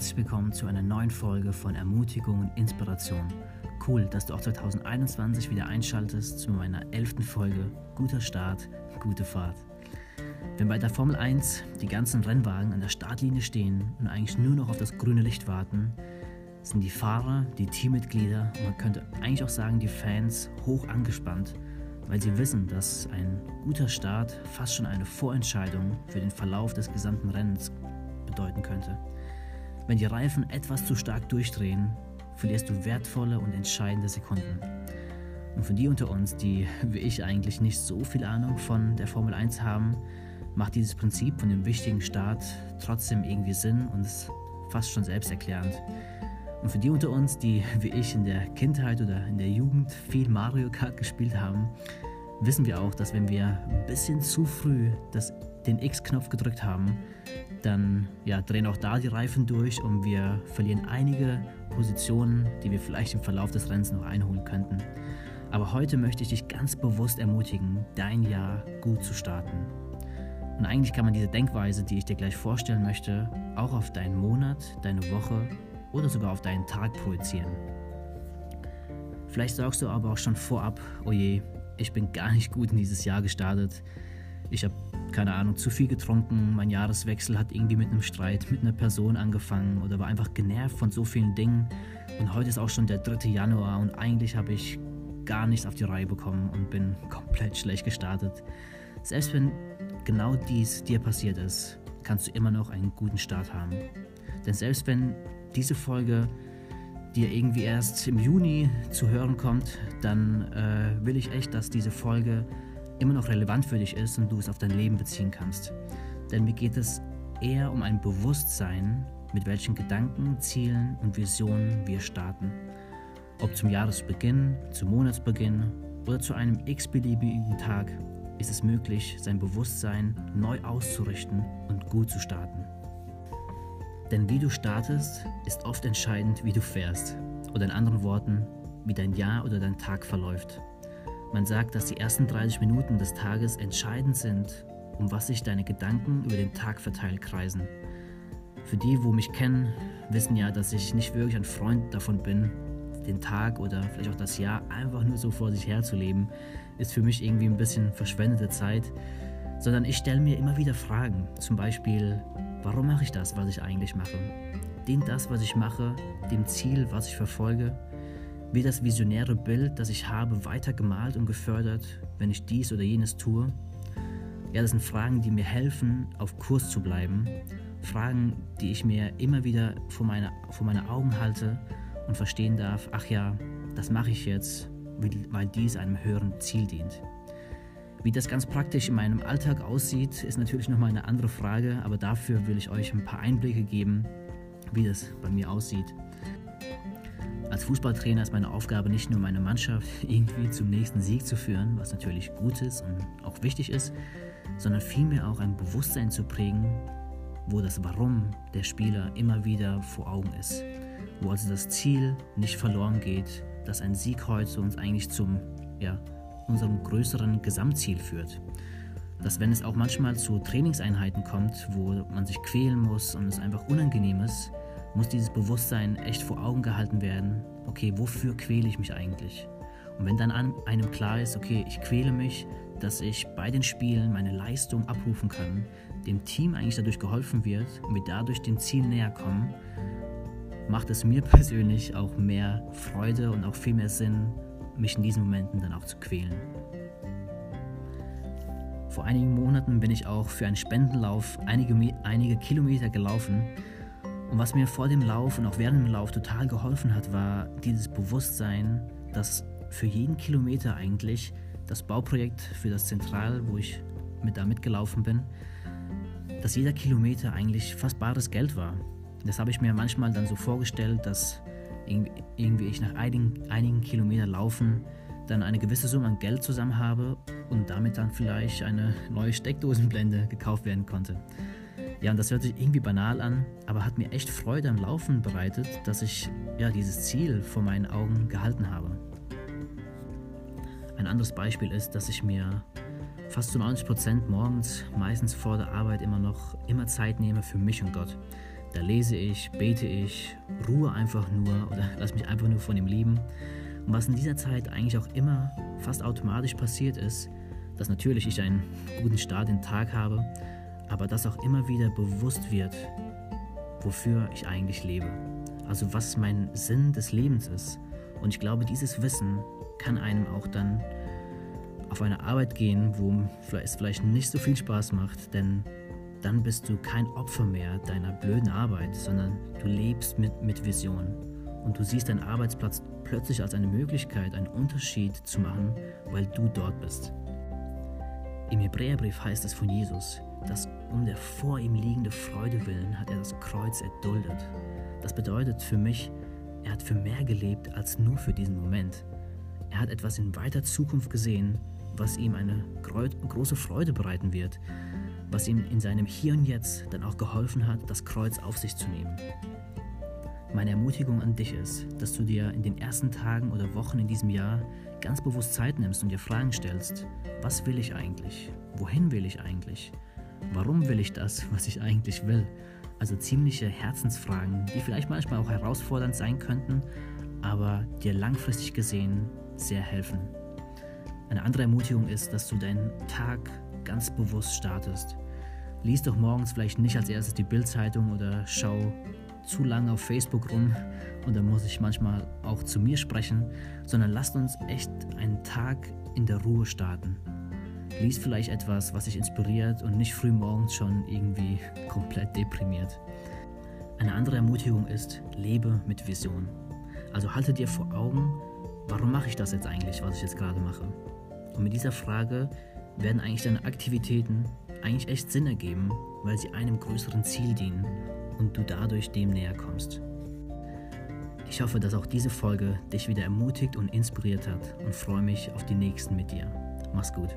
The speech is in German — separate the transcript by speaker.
Speaker 1: herzlich willkommen zu einer neuen Folge von Ermutigung und Inspiration. Cool, dass du auch 2021 wieder einschaltest zu meiner elften Folge. Guter Start, gute Fahrt. Wenn bei der Formel 1 die ganzen Rennwagen an der Startlinie stehen und eigentlich nur noch auf das grüne Licht warten, sind die Fahrer, die Teammitglieder und man könnte eigentlich auch sagen die Fans hoch angespannt, weil sie wissen, dass ein guter Start fast schon eine Vorentscheidung für den Verlauf des gesamten Rennens bedeuten könnte. Wenn die Reifen etwas zu stark durchdrehen, verlierst du wertvolle und entscheidende Sekunden. Und für die unter uns, die wie ich eigentlich nicht so viel Ahnung von der Formel 1 haben, macht dieses Prinzip von dem wichtigen Start trotzdem irgendwie Sinn und ist fast schon selbsterklärend. Und für die unter uns, die wie ich in der Kindheit oder in der Jugend viel Mario Kart gespielt haben, wissen wir auch, dass wenn wir ein bisschen zu früh das, den X-Knopf gedrückt haben, dann ja, drehen auch da die Reifen durch und wir verlieren einige Positionen, die wir vielleicht im Verlauf des Rennens noch einholen könnten. Aber heute möchte ich dich ganz bewusst ermutigen, dein Jahr gut zu starten. Und eigentlich kann man diese Denkweise, die ich dir gleich vorstellen möchte, auch auf deinen Monat, deine Woche oder sogar auf deinen Tag projizieren. Vielleicht sagst du aber auch schon vorab, oh je, ich bin gar nicht gut in dieses Jahr gestartet. Ich habe keine Ahnung, zu viel getrunken, mein Jahreswechsel hat irgendwie mit einem Streit mit einer Person angefangen oder war einfach genervt von so vielen Dingen. Und heute ist auch schon der 3. Januar und eigentlich habe ich gar nichts auf die Reihe bekommen und bin komplett schlecht gestartet. Selbst wenn genau dies dir passiert ist, kannst du immer noch einen guten Start haben. Denn selbst wenn diese Folge dir irgendwie erst im Juni zu hören kommt, dann äh, will ich echt, dass diese Folge immer noch relevant für dich ist und du es auf dein Leben beziehen kannst. Denn mir geht es eher um ein Bewusstsein, mit welchen Gedanken, Zielen und Visionen wir starten. Ob zum Jahresbeginn, zum Monatsbeginn oder zu einem x-beliebigen Tag ist es möglich, sein Bewusstsein neu auszurichten und gut zu starten. Denn wie du startest, ist oft entscheidend, wie du fährst. Oder in anderen Worten, wie dein Jahr oder dein Tag verläuft. Man sagt, dass die ersten 30 Minuten des Tages entscheidend sind, um was sich deine Gedanken über den Tag verteilt kreisen. Für die, wo mich kennen, wissen ja, dass ich nicht wirklich ein Freund davon bin, den Tag oder vielleicht auch das Jahr einfach nur so vor sich her zu leben, ist für mich irgendwie ein bisschen verschwendete Zeit, sondern ich stelle mir immer wieder Fragen. Zum Beispiel, warum mache ich das, was ich eigentlich mache? Dient das, was ich mache, dem Ziel, was ich verfolge? Wird das visionäre Bild, das ich habe, weiter gemalt und gefördert, wenn ich dies oder jenes tue? Ja, das sind Fragen, die mir helfen, auf Kurs zu bleiben. Fragen, die ich mir immer wieder vor meine, vor meine Augen halte und verstehen darf, ach ja, das mache ich jetzt, weil dies einem höheren Ziel dient. Wie das ganz praktisch in meinem Alltag aussieht, ist natürlich nochmal eine andere Frage, aber dafür will ich euch ein paar Einblicke geben, wie das bei mir aussieht. Als Fußballtrainer ist meine Aufgabe nicht nur meine Mannschaft irgendwie zum nächsten Sieg zu führen, was natürlich gut ist und auch wichtig ist, sondern vielmehr auch ein Bewusstsein zu prägen, wo das Warum der Spieler immer wieder vor Augen ist, wo also das Ziel nicht verloren geht, dass ein Sieg heute uns eigentlich zum, ja, unserem größeren Gesamtziel führt. Dass wenn es auch manchmal zu Trainingseinheiten kommt, wo man sich quälen muss und es einfach unangenehm ist, muss dieses Bewusstsein echt vor Augen gehalten werden, okay, wofür quäle ich mich eigentlich? Und wenn dann an einem klar ist, okay, ich quäle mich, dass ich bei den Spielen meine Leistung abrufen kann, dem Team eigentlich dadurch geholfen wird und wir dadurch dem Ziel näher kommen, macht es mir persönlich auch mehr Freude und auch viel mehr Sinn, mich in diesen Momenten dann auch zu quälen. Vor einigen Monaten bin ich auch für einen Spendenlauf einige, einige Kilometer gelaufen was mir vor dem Lauf und auch während dem Lauf total geholfen hat, war dieses Bewusstsein, dass für jeden Kilometer eigentlich das Bauprojekt für das Zentral, wo ich mit da mitgelaufen bin, dass jeder Kilometer eigentlich fast bares Geld war. Das habe ich mir manchmal dann so vorgestellt, dass irgendwie ich nach einigen, einigen Kilometern Laufen dann eine gewisse Summe an Geld zusammen habe und damit dann vielleicht eine neue Steckdosenblende gekauft werden konnte. Ja, und das hört sich irgendwie banal an, aber hat mir echt Freude am Laufen bereitet, dass ich ja dieses Ziel vor meinen Augen gehalten habe. Ein anderes Beispiel ist, dass ich mir fast zu 90 Prozent morgens, meistens vor der Arbeit immer noch immer Zeit nehme für mich und Gott. Da lese ich, bete ich, ruhe einfach nur oder lass mich einfach nur von ihm lieben. Und was in dieser Zeit eigentlich auch immer fast automatisch passiert ist, dass natürlich ich einen guten Start in den Tag habe, aber dass auch immer wieder bewusst wird, wofür ich eigentlich lebe. Also was mein Sinn des Lebens ist. Und ich glaube, dieses Wissen kann einem auch dann auf eine Arbeit gehen, wo es vielleicht nicht so viel Spaß macht, denn dann bist du kein Opfer mehr deiner blöden Arbeit, sondern du lebst mit, mit Vision. Und du siehst deinen Arbeitsplatz plötzlich als eine Möglichkeit, einen Unterschied zu machen, weil du dort bist. Im Hebräerbrief heißt es von Jesus, dass um der vor ihm liegende Freude willen hat er das Kreuz erduldet. Das bedeutet für mich, er hat für mehr gelebt als nur für diesen Moment. Er hat etwas in weiter Zukunft gesehen, was ihm eine große Freude bereiten wird, was ihm in seinem Hier und Jetzt dann auch geholfen hat, das Kreuz auf sich zu nehmen. Meine Ermutigung an dich ist, dass du dir in den ersten Tagen oder Wochen in diesem Jahr ganz bewusst Zeit nimmst und dir Fragen stellst, was will ich eigentlich? Wohin will ich eigentlich? Warum will ich das, was ich eigentlich will? Also ziemliche Herzensfragen, die vielleicht manchmal auch herausfordernd sein könnten, aber dir langfristig gesehen sehr helfen. Eine andere Ermutigung ist, dass du deinen Tag ganz bewusst startest. Lies doch morgens vielleicht nicht als erstes die Bildzeitung oder schau zu lange auf Facebook rum und da muss ich manchmal auch zu mir sprechen, sondern lasst uns echt einen Tag in der Ruhe starten. Lies vielleicht etwas, was dich inspiriert und nicht früh morgens schon irgendwie komplett deprimiert. Eine andere Ermutigung ist, lebe mit Vision. Also halte dir vor Augen, warum mache ich das jetzt eigentlich, was ich jetzt gerade mache? Und mit dieser Frage werden eigentlich deine Aktivitäten eigentlich echt Sinn ergeben, weil sie einem größeren Ziel dienen und du dadurch dem näher kommst. Ich hoffe, dass auch diese Folge dich wieder ermutigt und inspiriert hat und freue mich auf die nächsten mit dir. Mach's gut.